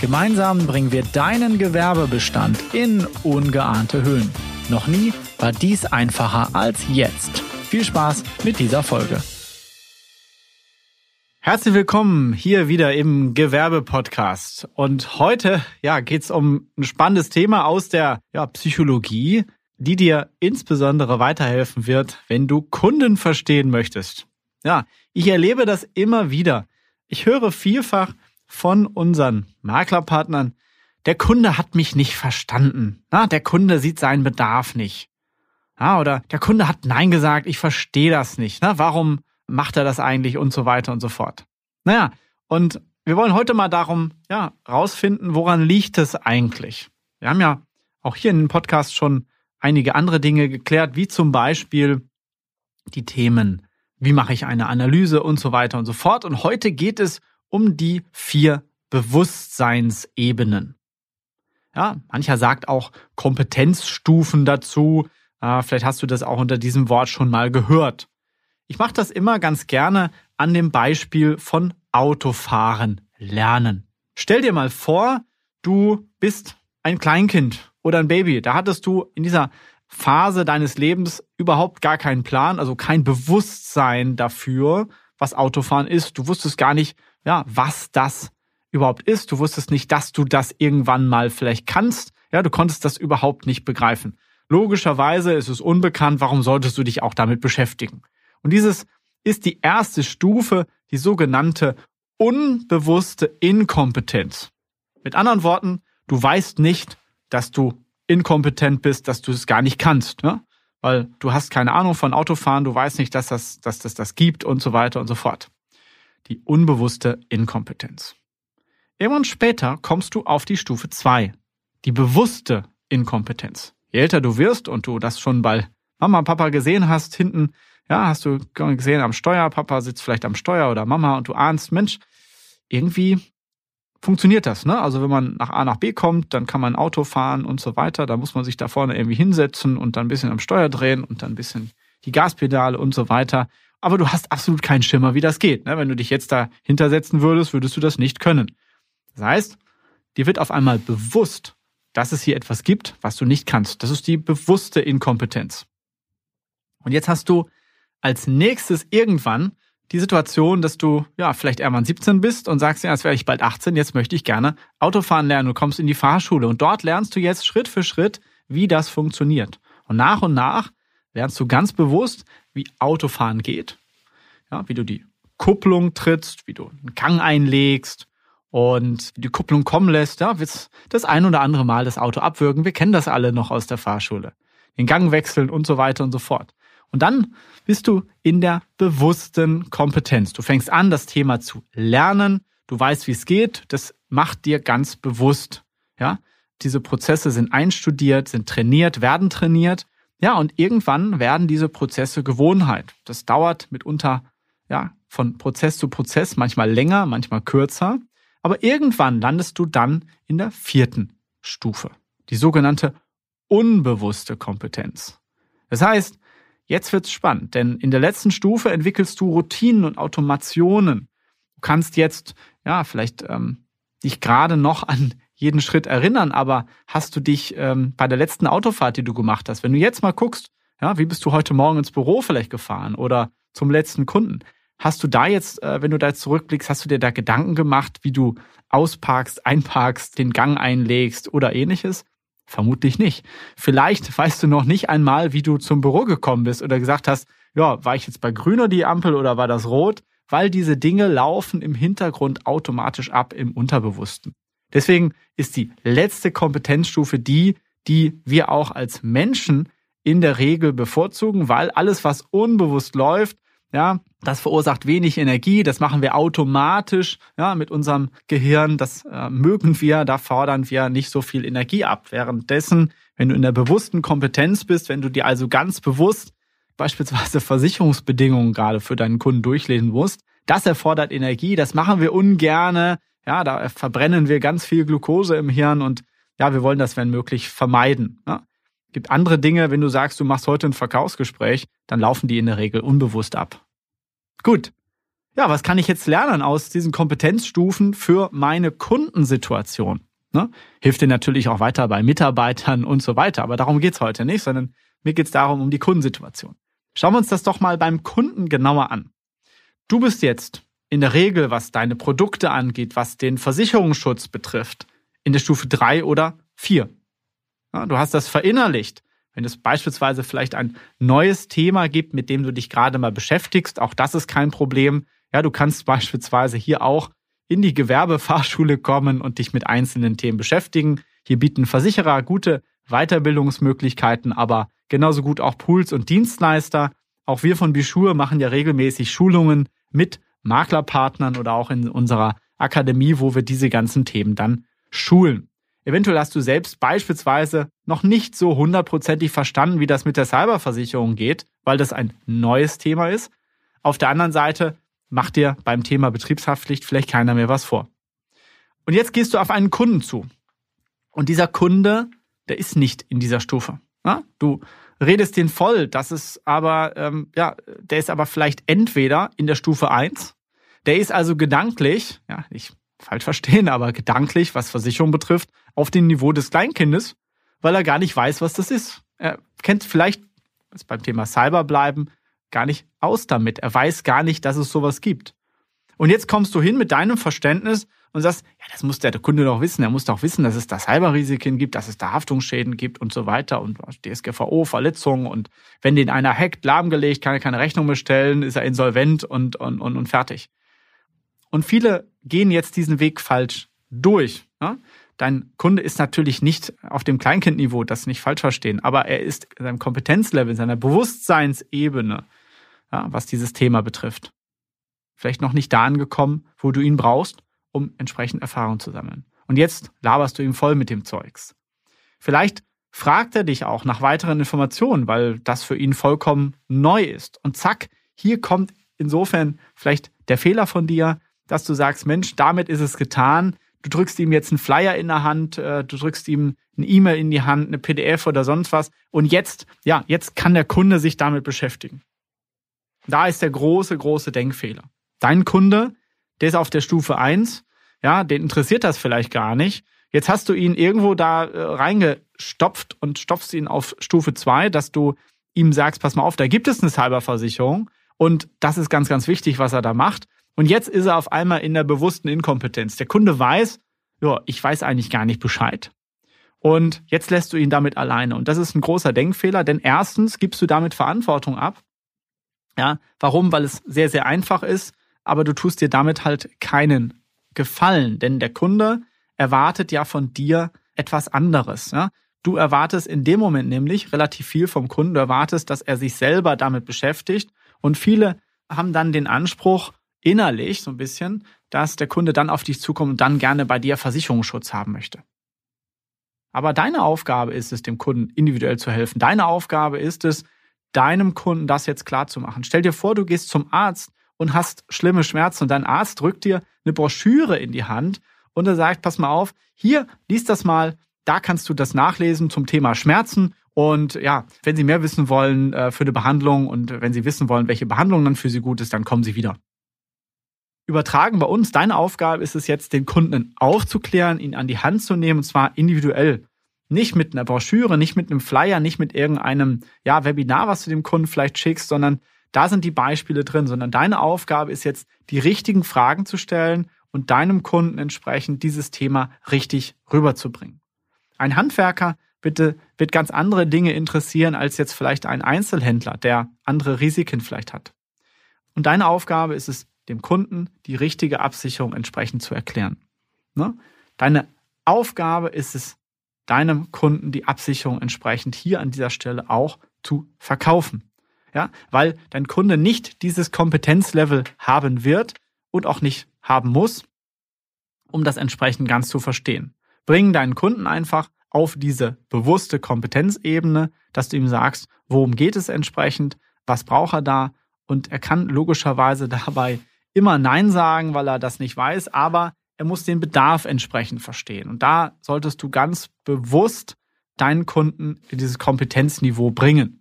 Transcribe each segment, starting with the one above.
Gemeinsam bringen wir deinen Gewerbebestand in ungeahnte Höhen. Noch nie war dies einfacher als jetzt. Viel Spaß mit dieser Folge. Herzlich willkommen hier wieder im Gewerbe-Podcast. Und heute ja, geht es um ein spannendes Thema aus der ja, Psychologie, die dir insbesondere weiterhelfen wird, wenn du Kunden verstehen möchtest. Ja, ich erlebe das immer wieder. Ich höre vielfach, von unseren Maklerpartnern, der Kunde hat mich nicht verstanden. Na, der Kunde sieht seinen Bedarf nicht. Ja, oder der Kunde hat Nein gesagt, ich verstehe das nicht. Na, warum macht er das eigentlich und so weiter und so fort. Naja, und wir wollen heute mal darum, ja, rausfinden, woran liegt es eigentlich? Wir haben ja auch hier in dem Podcast schon einige andere Dinge geklärt, wie zum Beispiel die Themen, wie mache ich eine Analyse und so weiter und so fort. Und heute geht es um die vier Bewusstseinsebenen. Ja, mancher sagt auch Kompetenzstufen dazu. Äh, vielleicht hast du das auch unter diesem Wort schon mal gehört. Ich mache das immer ganz gerne an dem Beispiel von Autofahren lernen. Stell dir mal vor, du bist ein Kleinkind oder ein Baby. Da hattest du in dieser Phase deines Lebens überhaupt gar keinen Plan, also kein Bewusstsein dafür, was Autofahren ist. Du wusstest gar nicht, ja, was das überhaupt ist. Du wusstest nicht, dass du das irgendwann mal vielleicht kannst. Ja, du konntest das überhaupt nicht begreifen. Logischerweise ist es unbekannt, warum solltest du dich auch damit beschäftigen? Und dieses ist die erste Stufe, die sogenannte unbewusste Inkompetenz. Mit anderen Worten, du weißt nicht, dass du inkompetent bist, dass du es gar nicht kannst, ne? weil du hast keine Ahnung von Autofahren, du weißt nicht, dass das, dass das das gibt und so weiter und so fort die unbewusste Inkompetenz. Irgendwann später kommst du auf die Stufe 2, die bewusste Inkompetenz. Je älter du wirst und du das schon bei Mama und Papa gesehen hast, hinten, ja, hast du gesehen am Steuer, Papa sitzt vielleicht am Steuer oder Mama und du ahnst, Mensch, irgendwie funktioniert das, ne? Also wenn man nach A nach B kommt, dann kann man Auto fahren und so weiter, da muss man sich da vorne irgendwie hinsetzen und dann ein bisschen am Steuer drehen und dann ein bisschen die Gaspedale und so weiter aber du hast absolut keinen Schimmer, wie das geht. Ne? Wenn du dich jetzt da hintersetzen würdest, würdest du das nicht können. Das heißt, dir wird auf einmal bewusst, dass es hier etwas gibt, was du nicht kannst. Das ist die bewusste Inkompetenz. Und jetzt hast du als nächstes irgendwann die Situation, dass du ja vielleicht irgendwann 17 bist und sagst, ja, jetzt wäre ich bald 18, jetzt möchte ich gerne Autofahren lernen. Du kommst in die Fahrschule und dort lernst du jetzt Schritt für Schritt, wie das funktioniert. Und nach und nach lernst du ganz bewusst, wie Autofahren geht, ja, wie du die Kupplung trittst, wie du einen Gang einlegst und die Kupplung kommen lässt, ja, wird das ein oder andere Mal das Auto abwürgen. Wir kennen das alle noch aus der Fahrschule. Den Gang wechseln und so weiter und so fort. Und dann bist du in der bewussten Kompetenz. Du fängst an, das Thema zu lernen. Du weißt, wie es geht. Das macht dir ganz bewusst. Ja, diese Prozesse sind einstudiert, sind trainiert, werden trainiert. Ja, und irgendwann werden diese Prozesse Gewohnheit. Das dauert mitunter ja, von Prozess zu Prozess, manchmal länger, manchmal kürzer. Aber irgendwann landest du dann in der vierten Stufe, die sogenannte unbewusste Kompetenz. Das heißt, jetzt wird's spannend, denn in der letzten Stufe entwickelst du Routinen und Automationen. Du kannst jetzt, ja, vielleicht ähm, dich gerade noch an jeden Schritt erinnern, aber hast du dich ähm, bei der letzten Autofahrt, die du gemacht hast, wenn du jetzt mal guckst, ja, wie bist du heute Morgen ins Büro vielleicht gefahren oder zum letzten Kunden? Hast du da jetzt, äh, wenn du da jetzt zurückblickst, hast du dir da Gedanken gemacht, wie du ausparkst, einparkst, den Gang einlegst oder ähnliches? Vermutlich nicht. Vielleicht weißt du noch nicht einmal, wie du zum Büro gekommen bist oder gesagt hast, ja, war ich jetzt bei grüner die Ampel oder war das rot? Weil diese Dinge laufen im Hintergrund automatisch ab im Unterbewussten. Deswegen ist die letzte Kompetenzstufe die, die wir auch als Menschen in der Regel bevorzugen, weil alles, was unbewusst läuft, Ja, das verursacht wenig Energie, das machen wir automatisch ja, mit unserem Gehirn, das äh, mögen wir, da fordern wir nicht so viel Energie ab. Währenddessen, wenn du in der bewussten Kompetenz bist, wenn du dir also ganz bewusst beispielsweise Versicherungsbedingungen gerade für deinen Kunden durchlesen musst, das erfordert Energie, das machen wir ungerne. Ja, da verbrennen wir ganz viel Glucose im Hirn und ja, wir wollen das, wenn möglich, vermeiden. Ja. Gibt andere Dinge, wenn du sagst, du machst heute ein Verkaufsgespräch, dann laufen die in der Regel unbewusst ab. Gut. Ja, was kann ich jetzt lernen aus diesen Kompetenzstufen für meine Kundensituation? Ne? Hilft dir natürlich auch weiter bei Mitarbeitern und so weiter, aber darum geht's heute nicht, sondern mir geht's darum, um die Kundensituation. Schauen wir uns das doch mal beim Kunden genauer an. Du bist jetzt in der Regel, was deine Produkte angeht, was den Versicherungsschutz betrifft, in der Stufe drei oder vier. Ja, du hast das verinnerlicht. Wenn es beispielsweise vielleicht ein neues Thema gibt, mit dem du dich gerade mal beschäftigst, auch das ist kein Problem. Ja, du kannst beispielsweise hier auch in die Gewerbefahrschule kommen und dich mit einzelnen Themen beschäftigen. Hier bieten Versicherer gute Weiterbildungsmöglichkeiten, aber genauso gut auch Pools und Dienstleister. Auch wir von Bischur machen ja regelmäßig Schulungen mit Maklerpartnern oder auch in unserer Akademie, wo wir diese ganzen Themen dann schulen. Eventuell hast du selbst beispielsweise noch nicht so hundertprozentig verstanden, wie das mit der Cyberversicherung geht, weil das ein neues Thema ist. Auf der anderen Seite macht dir beim Thema Betriebshaftpflicht vielleicht keiner mehr was vor. Und jetzt gehst du auf einen Kunden zu. Und dieser Kunde, der ist nicht in dieser Stufe. Du redest den voll, das ist aber, ähm, ja, der ist aber vielleicht entweder in der Stufe 1, der ist also gedanklich, ja, ich falsch verstehen, aber gedanklich, was Versicherung betrifft, auf dem Niveau des Kleinkindes, weil er gar nicht weiß, was das ist. Er kennt vielleicht, jetzt beim Thema Cyber bleiben, gar nicht aus damit. Er weiß gar nicht, dass es sowas gibt. Und jetzt kommst du hin mit deinem Verständnis und sagst, ja, das muss der Kunde doch wissen. Er muss doch wissen, dass es da Cyberrisiken gibt, dass es da Haftungsschäden gibt und so weiter und DSGVO, Verletzungen und wenn den einer hackt, lahmgelegt, kann er keine Rechnung bestellen, ist er insolvent und, und, und, und fertig. Und viele gehen jetzt diesen Weg falsch durch. Ja? Dein Kunde ist natürlich nicht auf dem Kleinkindniveau, das nicht falsch verstehen, aber er ist in seinem Kompetenzlevel, in seiner Bewusstseinsebene, ja, was dieses Thema betrifft. Vielleicht noch nicht da angekommen, wo du ihn brauchst, um entsprechend Erfahrung zu sammeln. Und jetzt laberst du ihm voll mit dem Zeugs. Vielleicht fragt er dich auch nach weiteren Informationen, weil das für ihn vollkommen neu ist. Und zack, hier kommt insofern vielleicht der Fehler von dir, dass du sagst, Mensch, damit ist es getan. Du drückst ihm jetzt einen Flyer in der Hand, äh, du drückst ihm eine E-Mail in die Hand, eine PDF oder sonst was. Und jetzt, ja, jetzt kann der Kunde sich damit beschäftigen. Da ist der große, große Denkfehler. Dein Kunde, der ist auf der Stufe eins, ja, den interessiert das vielleicht gar nicht. Jetzt hast du ihn irgendwo da äh, reingestopft und stopfst ihn auf Stufe zwei, dass du ihm sagst, pass mal auf, da gibt es eine Cyberversicherung und das ist ganz, ganz wichtig, was er da macht. Und jetzt ist er auf einmal in der bewussten Inkompetenz. Der Kunde weiß, ja, ich weiß eigentlich gar nicht Bescheid. Und jetzt lässt du ihn damit alleine. Und das ist ein großer Denkfehler, denn erstens gibst du damit Verantwortung ab. Ja, warum? Weil es sehr, sehr einfach ist, aber du tust dir damit halt keinen Gefallen, denn der Kunde erwartet ja von dir etwas anderes. Ja? Du erwartest in dem Moment nämlich relativ viel vom Kunden. Du erwartest, dass er sich selber damit beschäftigt. Und viele haben dann den Anspruch, innerlich so ein bisschen, dass der Kunde dann auf dich zukommt und dann gerne bei dir Versicherungsschutz haben möchte. Aber deine Aufgabe ist es, dem Kunden individuell zu helfen. Deine Aufgabe ist es, deinem Kunden das jetzt klar zu machen. Stell dir vor, du gehst zum Arzt und hast schlimme Schmerzen und dein Arzt drückt dir eine Broschüre in die Hand und er sagt, pass mal auf, hier, lies das mal, da kannst du das nachlesen zum Thema Schmerzen und ja, wenn Sie mehr wissen wollen äh, für eine Behandlung und wenn Sie wissen wollen, welche Behandlung dann für Sie gut ist, dann kommen Sie wieder übertragen bei uns. Deine Aufgabe ist es jetzt, den Kunden aufzuklären, ihn an die Hand zu nehmen, und zwar individuell. Nicht mit einer Broschüre, nicht mit einem Flyer, nicht mit irgendeinem ja, Webinar, was du dem Kunden vielleicht schickst, sondern da sind die Beispiele drin, sondern deine Aufgabe ist jetzt, die richtigen Fragen zu stellen und deinem Kunden entsprechend dieses Thema richtig rüberzubringen. Ein Handwerker bitte wird ganz andere Dinge interessieren als jetzt vielleicht ein Einzelhändler, der andere Risiken vielleicht hat. Und deine Aufgabe ist es, dem Kunden die richtige Absicherung entsprechend zu erklären. Ne? Deine Aufgabe ist es, deinem Kunden die Absicherung entsprechend hier an dieser Stelle auch zu verkaufen. Ja, weil dein Kunde nicht dieses Kompetenzlevel haben wird und auch nicht haben muss, um das entsprechend ganz zu verstehen. Bring deinen Kunden einfach auf diese bewusste Kompetenzebene, dass du ihm sagst, worum geht es entsprechend, was braucht er da und er kann logischerweise dabei immer Nein sagen, weil er das nicht weiß, aber er muss den Bedarf entsprechend verstehen. Und da solltest du ganz bewusst deinen Kunden in dieses Kompetenzniveau bringen.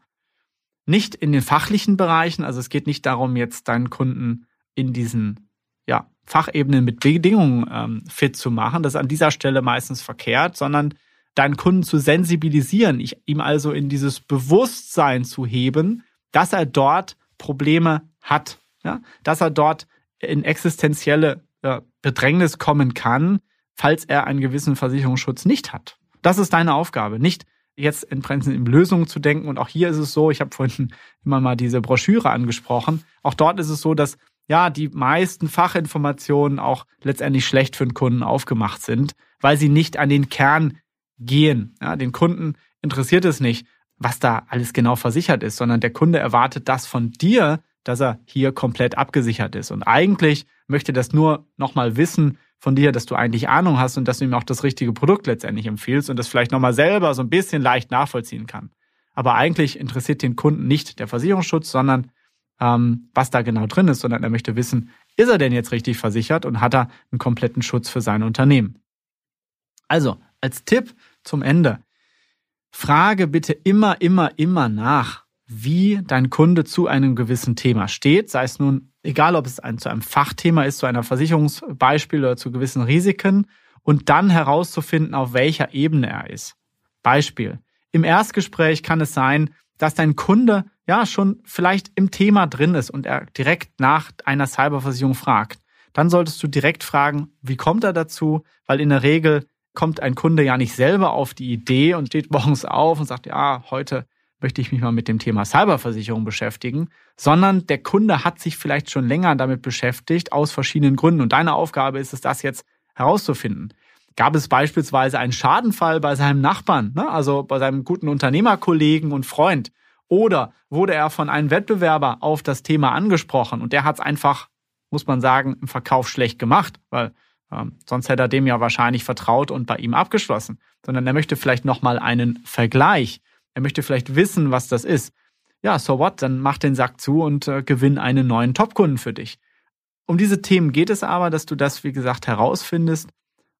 Nicht in den fachlichen Bereichen, also es geht nicht darum, jetzt deinen Kunden in diesen ja, Fachebenen mit Bedingungen ähm, fit zu machen. Das ist an dieser Stelle meistens verkehrt, sondern deinen Kunden zu sensibilisieren, ich, ihm also in dieses Bewusstsein zu heben, dass er dort Probleme hat, ja? dass er dort in existenzielle ja, Bedrängnis kommen kann, falls er einen gewissen Versicherungsschutz nicht hat. Das ist deine Aufgabe, nicht jetzt in Prinzip in Lösungen zu denken. Und auch hier ist es so, ich habe vorhin immer mal diese Broschüre angesprochen. Auch dort ist es so, dass ja die meisten Fachinformationen auch letztendlich schlecht für den Kunden aufgemacht sind, weil sie nicht an den Kern gehen. Ja, den Kunden interessiert es nicht, was da alles genau versichert ist, sondern der Kunde erwartet das von dir, dass er hier komplett abgesichert ist. Und eigentlich möchte das nur nochmal wissen von dir, dass du eigentlich Ahnung hast und dass du ihm auch das richtige Produkt letztendlich empfiehlst und das vielleicht nochmal selber so ein bisschen leicht nachvollziehen kann. Aber eigentlich interessiert den Kunden nicht der Versicherungsschutz, sondern ähm, was da genau drin ist, sondern er möchte wissen, ist er denn jetzt richtig versichert und hat er einen kompletten Schutz für sein Unternehmen? Also, als Tipp zum Ende, frage bitte immer, immer, immer nach, wie dein Kunde zu einem gewissen Thema steht, sei es nun, egal ob es ein, zu einem Fachthema ist, zu einer Versicherungsbeispiel oder zu gewissen Risiken, und dann herauszufinden, auf welcher Ebene er ist. Beispiel. Im Erstgespräch kann es sein, dass dein Kunde ja schon vielleicht im Thema drin ist und er direkt nach einer Cyberversicherung fragt. Dann solltest du direkt fragen, wie kommt er dazu? Weil in der Regel kommt ein Kunde ja nicht selber auf die Idee und steht morgens auf und sagt, ja, heute möchte ich mich mal mit dem Thema Cyberversicherung beschäftigen, sondern der Kunde hat sich vielleicht schon länger damit beschäftigt, aus verschiedenen Gründen. Und deine Aufgabe ist es, das jetzt herauszufinden. Gab es beispielsweise einen Schadenfall bei seinem Nachbarn, ne? also bei seinem guten Unternehmerkollegen und Freund? Oder wurde er von einem Wettbewerber auf das Thema angesprochen und der hat es einfach, muss man sagen, im Verkauf schlecht gemacht, weil ähm, sonst hätte er dem ja wahrscheinlich vertraut und bei ihm abgeschlossen. Sondern er möchte vielleicht nochmal einen Vergleich. Er möchte vielleicht wissen, was das ist. Ja, so what? Dann mach den Sack zu und äh, gewinn einen neuen Topkunden für dich. Um diese Themen geht es aber, dass du das, wie gesagt, herausfindest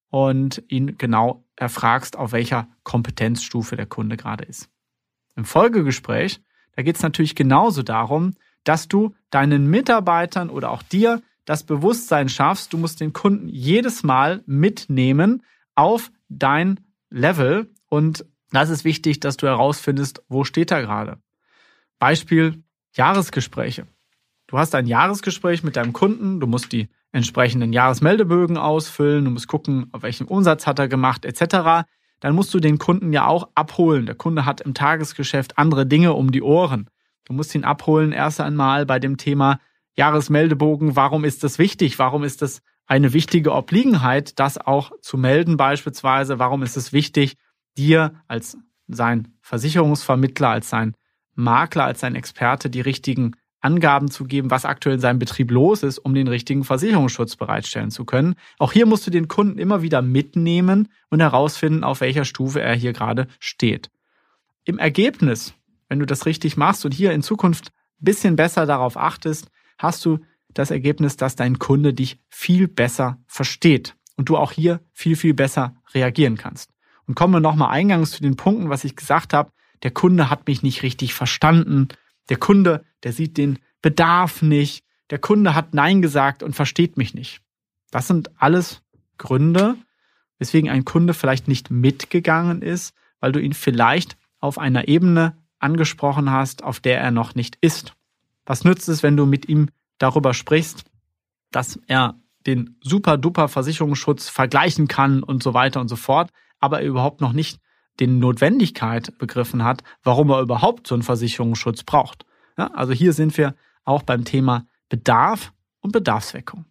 und ihn genau erfragst, auf welcher Kompetenzstufe der Kunde gerade ist. Im Folgegespräch, da geht es natürlich genauso darum, dass du deinen Mitarbeitern oder auch dir das Bewusstsein schaffst, du musst den Kunden jedes Mal mitnehmen auf dein Level und das ist wichtig, dass du herausfindest, wo steht er gerade. Beispiel Jahresgespräche. Du hast ein Jahresgespräch mit deinem Kunden, du musst die entsprechenden Jahresmeldebögen ausfüllen, du musst gucken, auf welchem Umsatz hat er gemacht, etc. Dann musst du den Kunden ja auch abholen. Der Kunde hat im Tagesgeschäft andere Dinge um die Ohren. Du musst ihn abholen erst einmal bei dem Thema Jahresmeldebogen. Warum ist das wichtig? Warum ist das eine wichtige Obliegenheit, das auch zu melden beispielsweise? Warum ist es wichtig, dir als sein Versicherungsvermittler, als sein Makler, als sein Experte die richtigen Angaben zu geben, was aktuell in seinem Betrieb los ist, um den richtigen Versicherungsschutz bereitstellen zu können. Auch hier musst du den Kunden immer wieder mitnehmen und herausfinden, auf welcher Stufe er hier gerade steht. Im Ergebnis, wenn du das richtig machst und hier in Zukunft ein bisschen besser darauf achtest, hast du das Ergebnis, dass dein Kunde dich viel besser versteht und du auch hier viel, viel besser reagieren kannst. Und kommen wir nochmal eingangs zu den Punkten, was ich gesagt habe. Der Kunde hat mich nicht richtig verstanden. Der Kunde, der sieht den Bedarf nicht. Der Kunde hat Nein gesagt und versteht mich nicht. Das sind alles Gründe, weswegen ein Kunde vielleicht nicht mitgegangen ist, weil du ihn vielleicht auf einer Ebene angesprochen hast, auf der er noch nicht ist. Was nützt es, wenn du mit ihm darüber sprichst, dass er den super duper Versicherungsschutz vergleichen kann und so weiter und so fort, aber er überhaupt noch nicht den Notwendigkeit begriffen hat, warum er überhaupt so einen Versicherungsschutz braucht. Ja, also hier sind wir auch beim Thema Bedarf und Bedarfsweckung.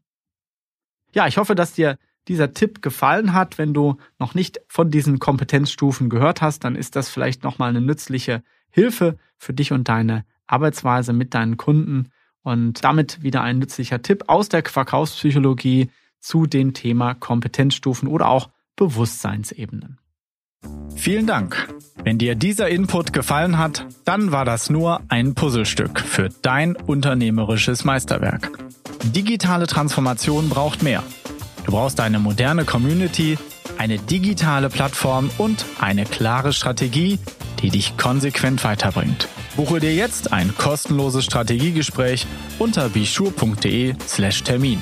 Ja, ich hoffe, dass dir dieser Tipp gefallen hat. Wenn du noch nicht von diesen Kompetenzstufen gehört hast, dann ist das vielleicht nochmal eine nützliche Hilfe für dich und deine Arbeitsweise mit deinen Kunden und damit wieder ein nützlicher Tipp aus der Verkaufspsychologie zu dem Thema Kompetenzstufen oder auch Bewusstseinsebenen. Vielen Dank. Wenn dir dieser Input gefallen hat, dann war das nur ein Puzzlestück für dein unternehmerisches Meisterwerk. Digitale Transformation braucht mehr. Du brauchst eine moderne Community, eine digitale Plattform und eine klare Strategie, die dich konsequent weiterbringt. Buche dir jetzt ein kostenloses Strategiegespräch unter bischur.de/slash Termin.